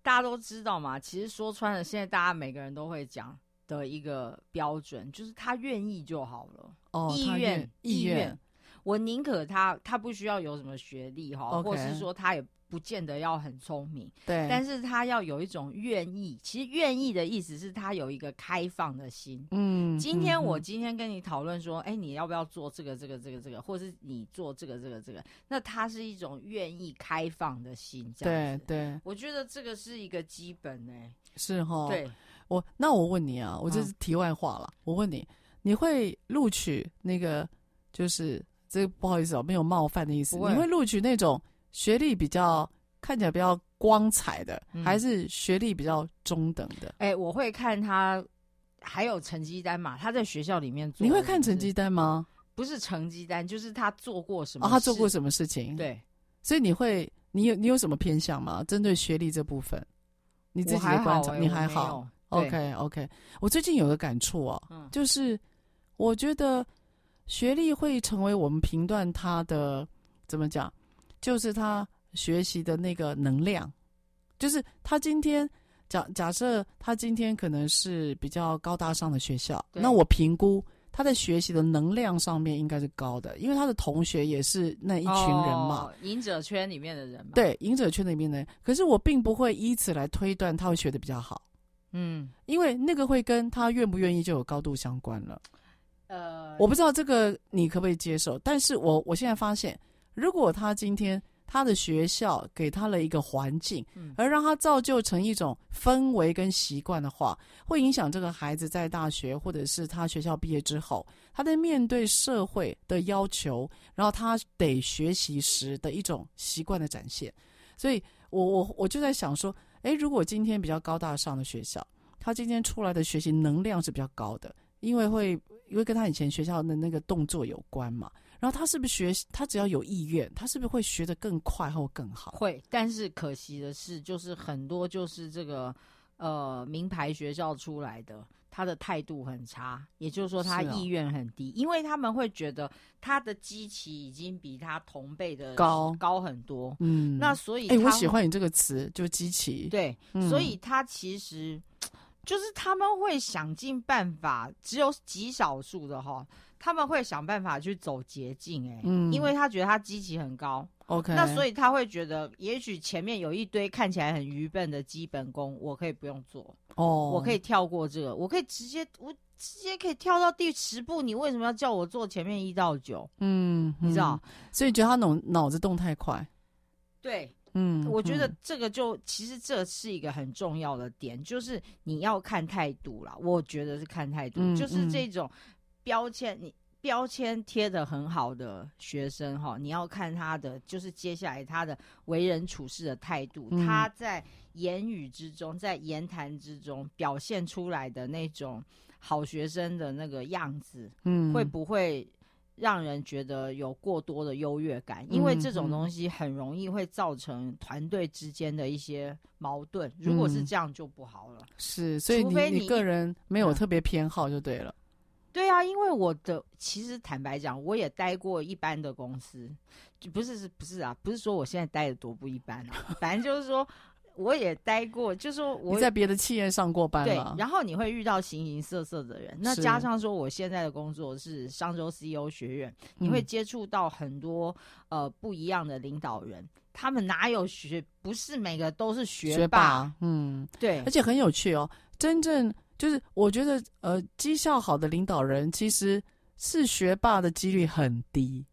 大家都知道嘛，其实说穿了，现在大家每个人都会讲的一个标准，就是他愿意就好了。哦，意愿意愿，我宁可他他不需要有什么学历哈.或是说他也。不见得要很聪明，
对，
但是他要有一种愿意。其实愿意的意思是他有一个开放的心。
嗯，
今天我今天跟你讨论说，哎、嗯，你要不要做这个这个这个这个，或是你做这个这个这个？那他是一种愿意开放的心，这样子。
对对，
我觉得这个是一个基本呢、欸。
是哈。
对，
我那我问你啊，我这是题外话了、嗯。我问你，你会录取那个？就是这个不好意思哦，没有冒犯的意思。你会录取那种？学历比较看起来比较光彩的，嗯、还是学历比较中等的？
哎、欸，我会看他还有成绩单嘛？他在学校里面做，
你会看成绩单吗？
不是成绩单，就是他做过什么？
哦，他做过什么事情？
对，
所以你会，你有你有什么偏向吗？针对学历这部分，你自己的观察，欸、你还好？OK OK，我最近有个感触哦、嗯，就是我觉得学历会成为我们评断他的怎么讲？就是他学习的那个能量，就是他今天假假设他今天可能是比较高大上的学校，那我评估他在学习的能量上面应该是高的，因为他的同学也是那一群人嘛，
哦、赢者圈里面的人嘛。
对，赢者圈里面的人。可是我并不会以此来推断他会学的比较好，
嗯，
因为那个会跟他愿不愿意就有高度相关了。呃，我不知道这个你可不可以接受，但是我我现在发现。如果他今天他的学校给他了一个环境，而让他造就成一种氛围跟习惯的话，会影响这个孩子在大学或者是他学校毕业之后，他在面对社会的要求，然后他得学习时的一种习惯的展现。所以我我我就在想说，诶，如果今天比较高大上的学校，他今天出来的学习能量是比较高的，因为会因为跟他以前学校的那个动作有关嘛。然后他是不是学？他只要有意愿，他是不是会学得更快或更好？
会，但是可惜的是，就是很多就是这个呃名牌学校出来的，他的态度很差，也就是说他意愿很低，哦，因为他们会觉得他的基期已经比他同辈的高高很多。嗯，那所以，
哎，我喜欢你这个词，就基期。
对，嗯，所以他其实就是他们会想尽办法，只有极少数的哈。他们会想办法去走捷径，哎，嗯，因为他觉得他基期很高
，OK，
那所以他会觉得，也许前面有一堆看起来很愚笨的基本功，我可以不用做，哦，我可以跳过这个，我可以直接，我直接可以跳到第十步，你为什么要叫我做前面一到九？
嗯，
你知道，
所以觉得他脑脑子动太快。
对，
嗯，
我觉得这个就其实这是一个很重要的点，就是你要看态度啦。我觉得是看态度，
嗯、
就是这种标签，你标签贴的很好的学生哈，你要看他的就是接下来他的为人处事的态度，
嗯、
他在言语之中，在言谈之中表现出来的那种好学生的那个样子，
嗯，
会不会？让人觉得有过多的优越感，因为这种东西很容易会造成团队之间的一些矛盾。嗯、如果是这样，就不好了。
是，所以你你个人没有特别偏好就对了。嗯、
对啊，因为我的其实坦白讲，我也待过一般的公司，就不是是不是啊？不是说我现在待的多不一般啊，反正就是说。我也待过，就是说我
在别的企业上过班，
对，然后你会遇到形形色色的人。那加上说，我现在的工作是商周 CEO 学院，你会接触到很多呃不一样的领导人，他们哪有学？不是每个都是学霸，
嗯，
对，
而且很有趣哦。真正就是我觉得，呃，绩效好的领导人其实是学霸的几率很低。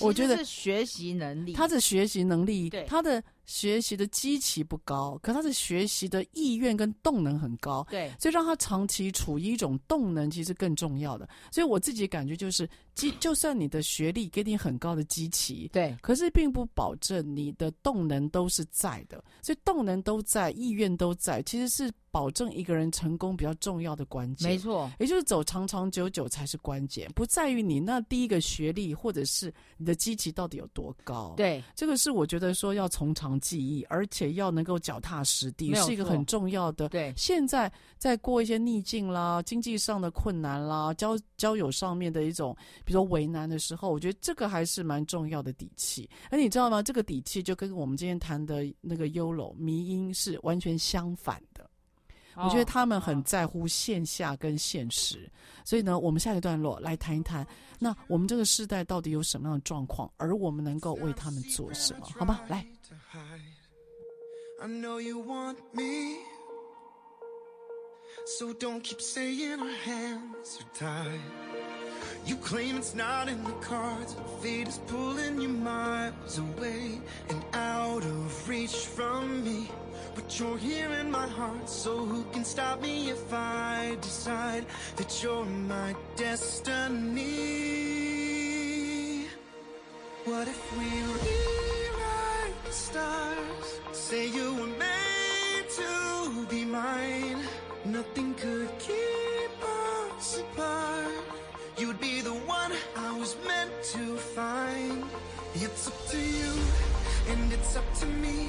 我觉得
是学习能力，
他的学习能力，
对
他的。学习的基期不高，可他的学习的意愿跟动能很高，
对，
所以让他长期处于一种动能，其实更重要的。所以我自己感觉就是，基就算你的学历给你很高的基期，
对，
可是并不保证你的动能都是在的。所以动能都在，意愿都在，其实是保证一个人成功比较重要的关键。
没错，
也就是走长长久久才是关键，不在于你那第一个学历或者是你的基期到底有多高。
对，
这个是我觉得说要从长。记忆，而且要能够脚踏实地，是一个很重要的。
对，
现在在过一些逆境啦、经济上的困难啦、交交友上面的一种，比如说为难的时候，我觉得这个还是蛮重要的底气。而你知道吗？这个底气就跟我们今天谈的那个 YOLO 迷因是完全相反的。哦、我觉得他们很在乎线下跟现实，哦、所以呢，我们下一个段落来谈一谈，那我们这个时代到底有什么样的状况，而我们能够为他们做什么？好吧，来。
I know you want me, so don't keep saying our hands are tied. You claim it's not in the cards, but fate is pulling you miles away and out of reach from me. But you're here in my heart, so who can stop me if I decide that you're my destiny? What if we? Say you were made to be mine. Nothing could keep us apart. You'd be the one I was meant to find. It's up to you, and it's up to me.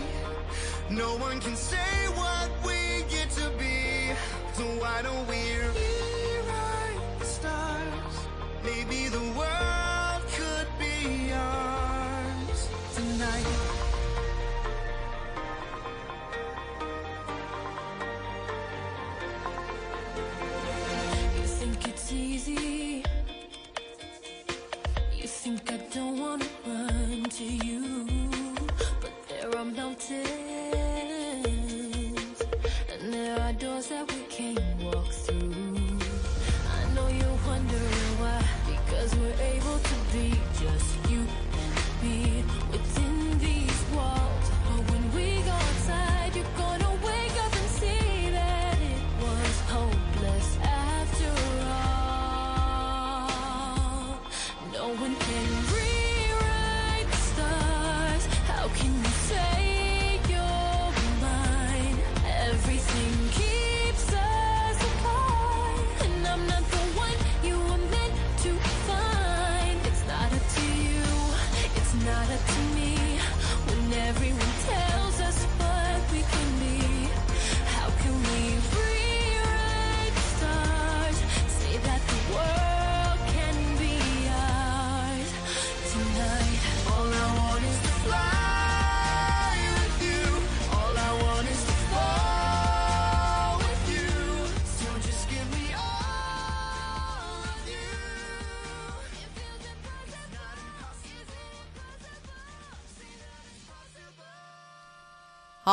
No one can say what we get to be. So why don't we to you,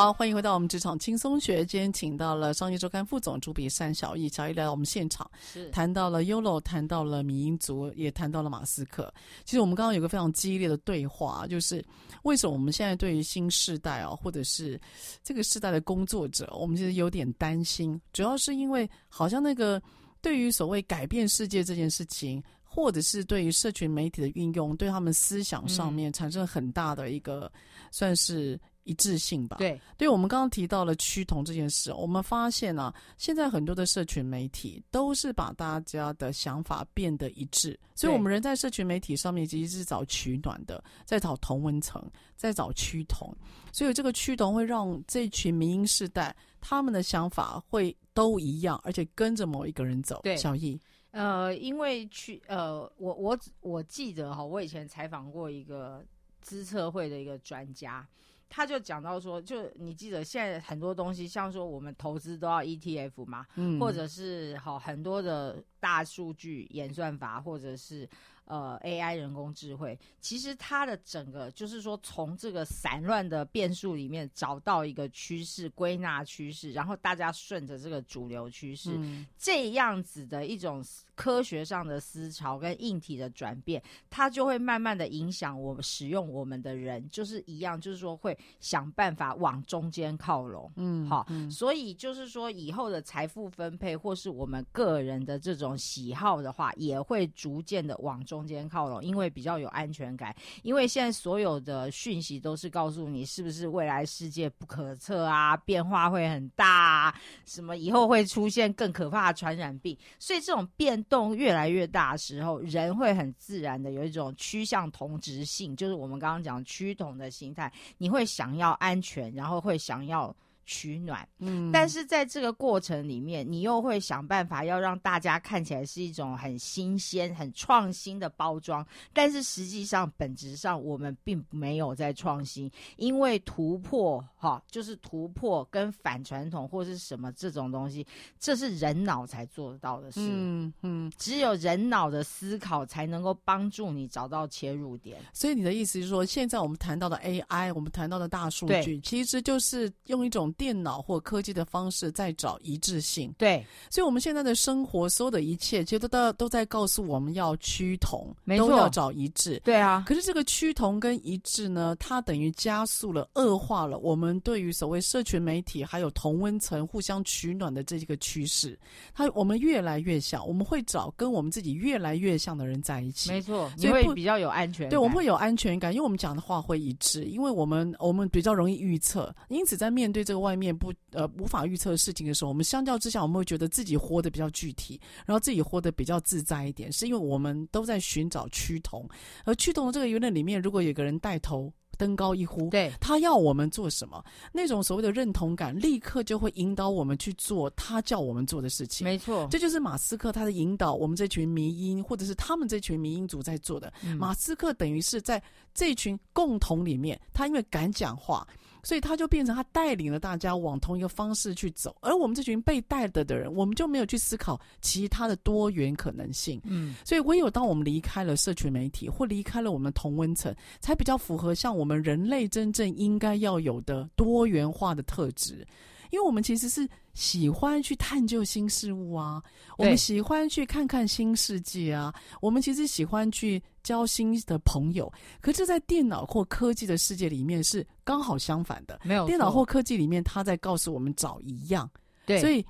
好，欢迎回到我们职场轻松学。今天请到了商业周刊副总主笔单小艺，小艺来到我们现场，是谈到了 YOLO，谈到了迷因族，也谈到了马斯克。其实我们刚刚有个非常激烈的对话，就是为什么我们现在对于新世代啊，或者是这个世代的工作者，我们其实有点担心，主要是因为好像那个对于所谓改变世界这件事情，或者是对于社群媒体的运用，对他们思想上面产生很大的一个、嗯、算是。一致性吧。
对，
对我们刚刚提到了趋同这件事，我们发现啊，现在很多的社群媒体都是把大家的想法变得一致，所以我们人在社群媒体上面其实是找取暖的，在找同温层，在找趋同，所以这个趋同会让这群民音世代他们的想法会都一样，而且跟着某一个人走。
对，
小易，
呃，因为去呃，我我我记得哈，我以前采访过一个资策会的一个专家。他就讲到说，就你记得现在很多东西，像说我们投资都要 ETF 嘛，嗯，或者是好很多的大数据演算法，或者是。呃，AI 人工智慧，其实它的整个就是说，从这个散乱的变数里面找到一个趋势，归纳趋势，然后大家顺着这个主流趋势，嗯，这样子的一种科学上的思潮跟硬体的转变，它就会慢慢的影响我们使用我们的人，就是一样，就是说会想办法往中间靠拢，嗯，好，嗯，所以就是说以后的财富分配或是我们个人的这种喜好的话，也会逐渐的往中。间靠拢，因为比较有安全感。因为现在所有的讯息都是告诉你，是不是未来世界不可测啊，变化会很大啊，什么以后会出现更可怕的传染病。所以这种变动越来越大的时候，人会很自然的有一种趋向同质性，就是我们刚刚讲趋同的心态。你会想要安全，然后会想要。取暖，嗯，但是在这个过程里面，你又会想办法要让大家看起来是一种很新鲜、很创新的包装，但是实际上本质上我们并没有在创新，因为突破哈，就是突破跟反传统或是什么这种东西，这是人脑才做得到的事，嗯嗯，只有人脑的思考才能够帮助你找到切入点。
所以你的意思是说，现在我们谈到的 AI，我们谈到的大数据，其实就是用一种。电脑或科技的方式在找一致性，
对，
所以我们现在的生活所有的一切，其实都都在告诉我们要趋同，
没错，
都要找一致，
对啊。
可是这个趋同跟一致呢，它等于加速了、恶化了我们对于所谓社群媒体还有同温层互相取暖的这个趋势。它我们越来越像，我们会找跟我们自己越来越像的人在一起，
没错，你会比较有安全感。
对，我们会有安全感，因为我们讲的话会一致，因为我们我们比较容易预测，因此在面对这个。外面不呃无法预测的事情的时候，我们相较之下，我们会觉得自己活得比较具体，然后自己活得比较自在一点，是因为我们都在寻找趋同。而趋同的这个舆论里面，如果有个人带头登高一呼，
对，
他要我们做什么，那种所谓的认同感，立刻就会引导我们去做他叫我们做的事情。
没错，
这就是马斯克他的引导，我们这群迷因或者是他们这群迷因族在做的。嗯。马斯克等于是在这群共同里面，他因为敢讲话。所以他就变成他带领了大家往同一个方式去走，而我们这群被带的的人，我们就没有去思考其他的多元可能性。嗯，所以唯有当我们离开了社群媒体，或离开了我们同温层，才比较符合像我们人类真正应该要有的多元化的特质。因为我们其实是喜欢去探究新事物啊，我们喜欢去看看新世界啊，我们其实喜欢去交新的朋友。可这，在电脑或科技的世界里面是刚好相反的，
没有。
电脑或科技里面，他在告诉我们找一样。
对，
所以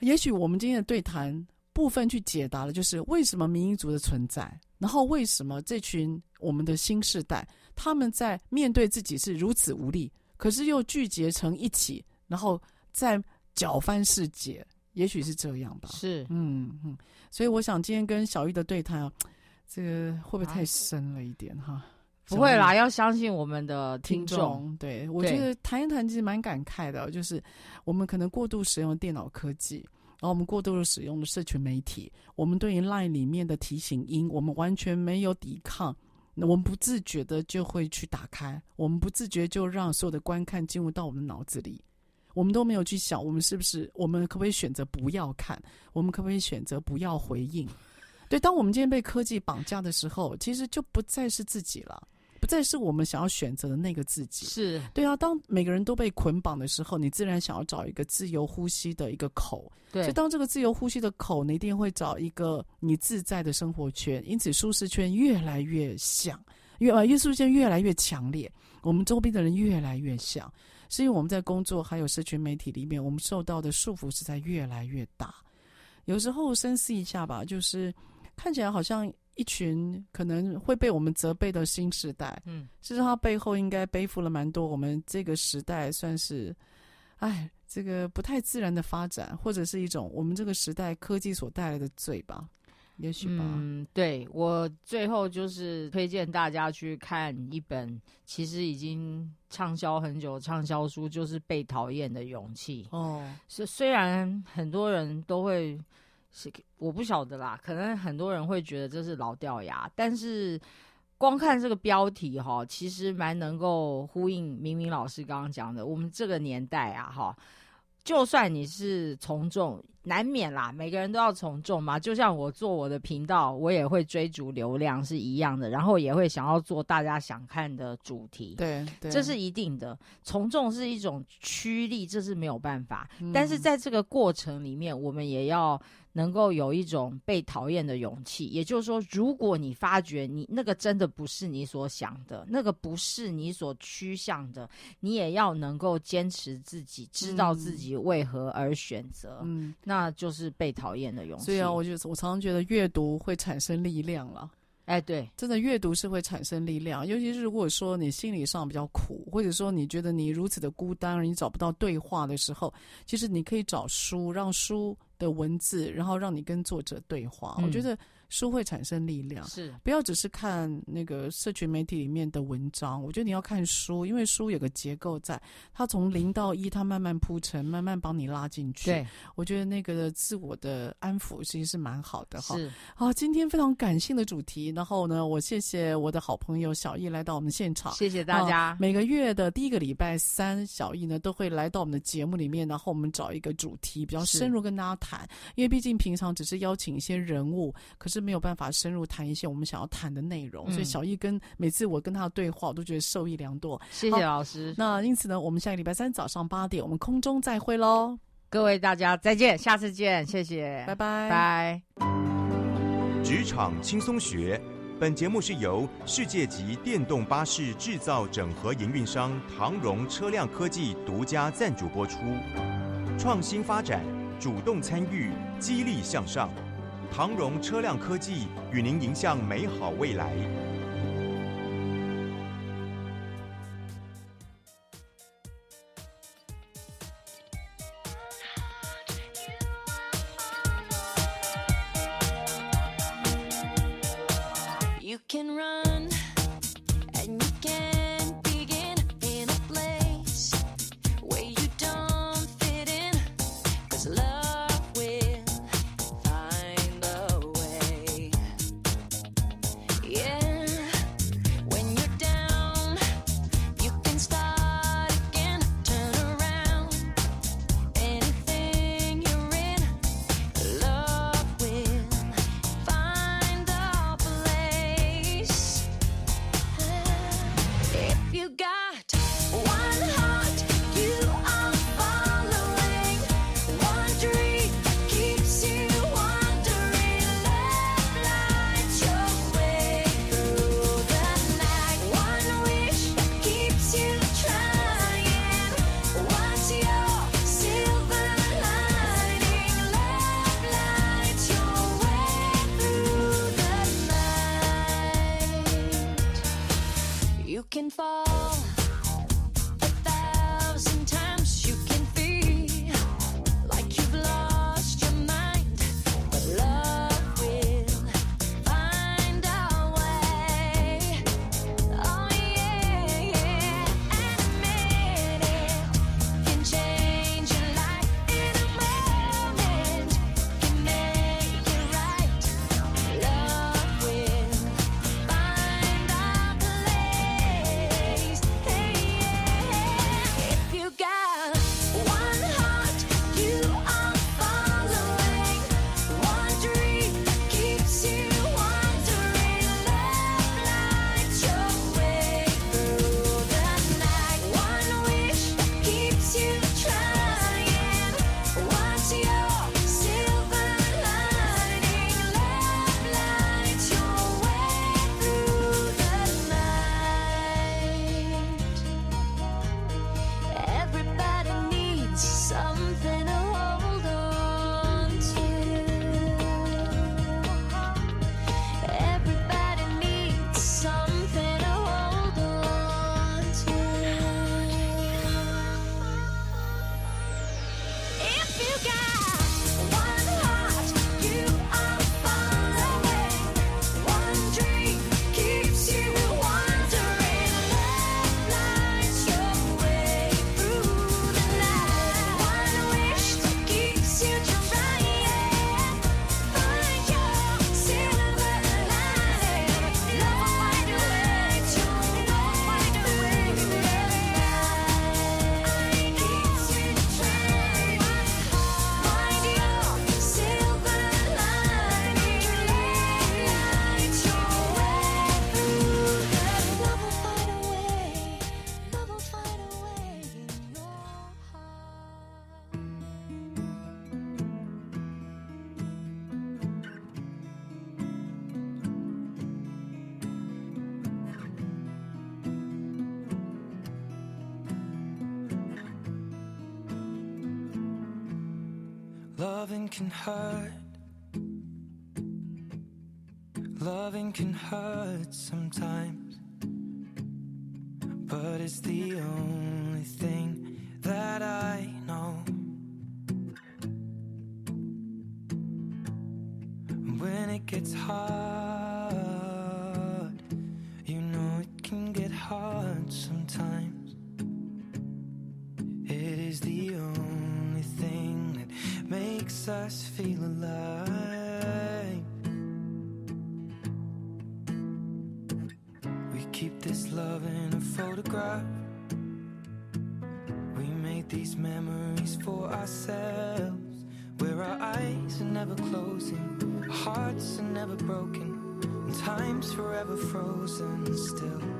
也许我们今天的对谈部分去解答了，就是为什么民族的存在，然后为什么这群我们的新世代他们在面对自己是如此无力，可是又聚结成一起。然后再搅翻世界，也许是这样吧。
是，
嗯嗯。所以我想今天跟小玉的对谈啊，这个会不会太深了一点哈？啊、
不会啦，要相信我们的听众。
听众对，我觉得谈一谈其实蛮感慨的，就是我们可能过度使用电脑科技，然后我们过度的使用了社群媒体，我们对于 LINE 里面的提醒音，我们完全没有抵抗，我们不自觉的就会去打开，我们不自觉就让所有的观看进入到我们的脑子里。我们都没有去想，我们是不是，我们可不可以选择不要看？我们可不可以选择不要回应？对，当我们今天被科技绑架的时候，其实就不再是自己了，不不再是我们想要选择的那个自己。
是
对啊，当每个人都被捆绑的时候，你自然想要找一个自由呼吸的一个口。
对，
所以当这个自由呼吸的口，你一定会找一个你自在的生活圈，因此舒适圈越来越像，越啊，舒适圈越来越强烈，我们周边的人越来越像，是因为我们在工作还有社群媒体里面，我们受到的束缚是在越来越大。有时候深思一下吧，就是看起来好像一群可能会被我们责备的新时代，嗯，事实上它背后应该背负了蛮多我们这个时代算是，哎。这个不太自然的发展，或者是一种我们这个时代科技所带来的罪吧，也许吧。
嗯，对，我最后就是推荐大家去看一本其实已经畅销很久畅销书，就是《被讨厌的勇气》。哦，是虽然很多人都会，我不晓得啦，可能很多人会觉得这是老掉牙，但是。光看这个标题哈，其实蛮能够呼应明明老师刚刚讲的。我们这个年代啊，哈，就算你是从众，难免啦，每个人都要从众嘛。就像我做我的频道，我也会追逐流量是一样的，然后也会想要做大家想看的主题。
对，对，
这是一定的。从众是一种趋利，这是没有办法。嗯。但是在这个过程里面，我们也要。能够有一种被讨厌的勇气，也就是说，如果你发觉你那个真的不是你所想的，那个不是你所趋向的，你也要能够坚持自己，知道自己为何而选择，嗯，那就是被讨厌的勇气。
所以啊，我就我常常觉得阅读会产生力量了。
哎，对，
真的阅读是会产生力量，尤其是如果说你心理上比较苦，或者说你觉得你如此的孤单，而你找不到对话的时候，其实你可以找书，让书的文字，然后让你跟作者对话。嗯，我觉得。书会产生力量，
是
不要只是看那个社群媒体里面的文章。我觉得你要看书，因为书有个结构在，它从零到一，它慢慢铺陈，慢慢帮你拉进去。
对，
我觉得那个自我的安抚其实是蛮好的哈。
是，
好，今天非常感性的主题。然后呢，我谢谢我的好朋友小易来到我们现场，
谢谢大家。
每个月的第一个礼拜三，小易呢都会来到我们的节目里面，然后我们找一个主题比较深入跟大家谈，因为毕竟平常只是邀请一些人物，可是。是没有办法深入谈一些我们想要谈的内容，嗯，所以小易跟每次我跟他的对话，我都觉得受益良多。
谢谢老师。
那因此呢，我们下个礼拜三早上八点，我们空中再会喽。
各位大家再见，下次见，谢谢，
拜拜，
拜。
职场轻松学，本节目是由世界级电动巴士制造整合营运商唐荣车辆科技独家赞助播出。创新发展，主动参与，激励向上。长荣车辆科技与您迎向美好未
来 you can run and you can can hurt. Loving can hurt sometimes. us feel alive. We keep this love in a photograph. We made these memories for ourselves. Where our eyes are never closing, our hearts are never broken, and time's forever frozen still.